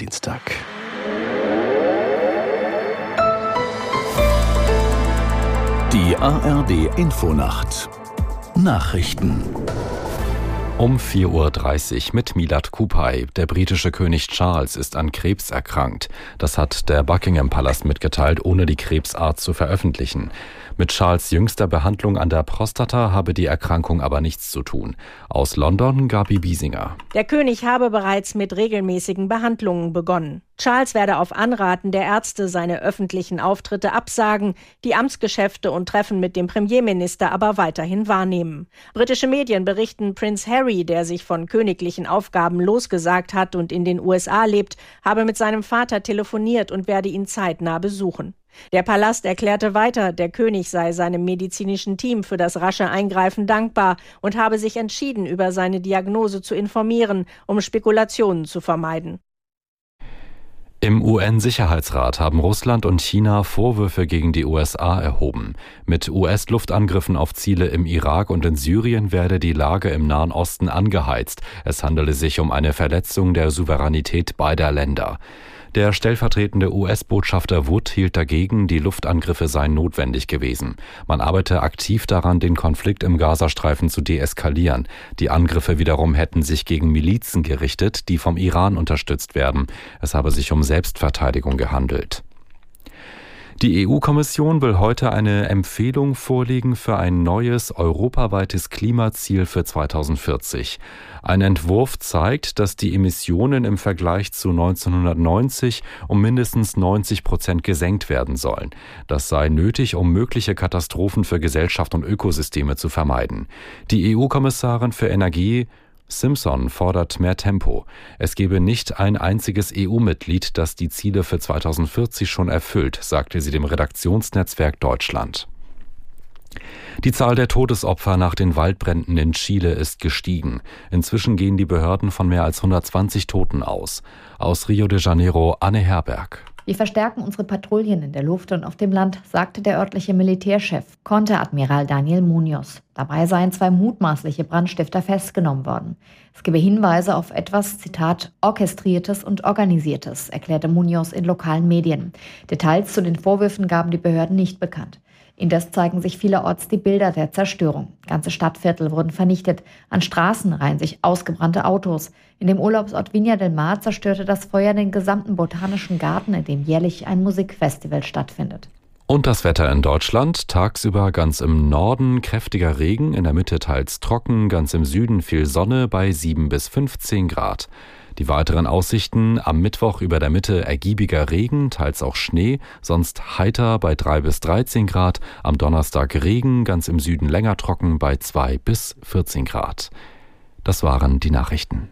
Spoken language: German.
Dienstag. Die ARD Infonacht Nachrichten um 4.30 Uhr mit Milad Kupay. Der britische König Charles ist an Krebs erkrankt. Das hat der Buckingham Palast mitgeteilt, ohne die Krebsart zu veröffentlichen. Mit Charles jüngster Behandlung an der Prostata habe die Erkrankung aber nichts zu tun. Aus London Gabi Biesinger. Der König habe bereits mit regelmäßigen Behandlungen begonnen. Charles werde auf Anraten der Ärzte seine öffentlichen Auftritte absagen, die Amtsgeschäfte und Treffen mit dem Premierminister aber weiterhin wahrnehmen. Britische Medien berichten, Prince Harry, der sich von königlichen Aufgaben losgesagt hat und in den USA lebt, habe mit seinem Vater telefoniert und werde ihn zeitnah besuchen. Der Palast erklärte weiter, der König sei seinem medizinischen Team für das rasche Eingreifen dankbar und habe sich entschieden, über seine Diagnose zu informieren, um Spekulationen zu vermeiden. Im UN-Sicherheitsrat haben Russland und China Vorwürfe gegen die USA erhoben. Mit US-Luftangriffen auf Ziele im Irak und in Syrien werde die Lage im Nahen Osten angeheizt. Es handele sich um eine Verletzung der Souveränität beider Länder. Der stellvertretende US-Botschafter Wood hielt dagegen, die Luftangriffe seien notwendig gewesen. Man arbeite aktiv daran, den Konflikt im Gazastreifen zu deeskalieren. Die Angriffe wiederum hätten sich gegen Milizen gerichtet, die vom Iran unterstützt werden. Es habe sich um Selbstverteidigung gehandelt. Die EU-Kommission will heute eine Empfehlung vorlegen für ein neues europaweites Klimaziel für 2040. Ein Entwurf zeigt, dass die Emissionen im Vergleich zu 1990 um mindestens 90 Prozent gesenkt werden sollen. Das sei nötig, um mögliche Katastrophen für Gesellschaft und Ökosysteme zu vermeiden. Die EU-Kommissarin für Energie Simpson fordert mehr Tempo. Es gebe nicht ein einziges EU-Mitglied, das die Ziele für 2040 schon erfüllt, sagte sie dem Redaktionsnetzwerk Deutschland. Die Zahl der Todesopfer nach den Waldbränden in Chile ist gestiegen. Inzwischen gehen die Behörden von mehr als 120 Toten aus. Aus Rio de Janeiro Anne Herberg. Wir verstärken unsere Patrouillen in der Luft und auf dem Land, sagte der örtliche Militärchef, Konteradmiral Daniel Munoz. Dabei seien zwei mutmaßliche Brandstifter festgenommen worden. Es gebe Hinweise auf etwas, Zitat, orchestriertes und organisiertes, erklärte Munoz in lokalen Medien. Details zu den Vorwürfen gaben die Behörden nicht bekannt. Indes zeigen sich vielerorts die Bilder der Zerstörung. Ganze Stadtviertel wurden vernichtet. An Straßen reihen sich ausgebrannte Autos. In dem Urlaubsort Viña del Mar zerstörte das Feuer den gesamten botanischen Garten, in dem jährlich ein Musikfestival stattfindet. Und das Wetter in Deutschland. Tagsüber ganz im Norden kräftiger Regen, in der Mitte teils trocken, ganz im Süden viel Sonne bei 7 bis 15 Grad. Die weiteren Aussichten am Mittwoch über der Mitte ergiebiger Regen, teils auch Schnee, sonst heiter bei 3 bis 13 Grad, am Donnerstag Regen, ganz im Süden länger trocken bei 2 bis 14 Grad. Das waren die Nachrichten.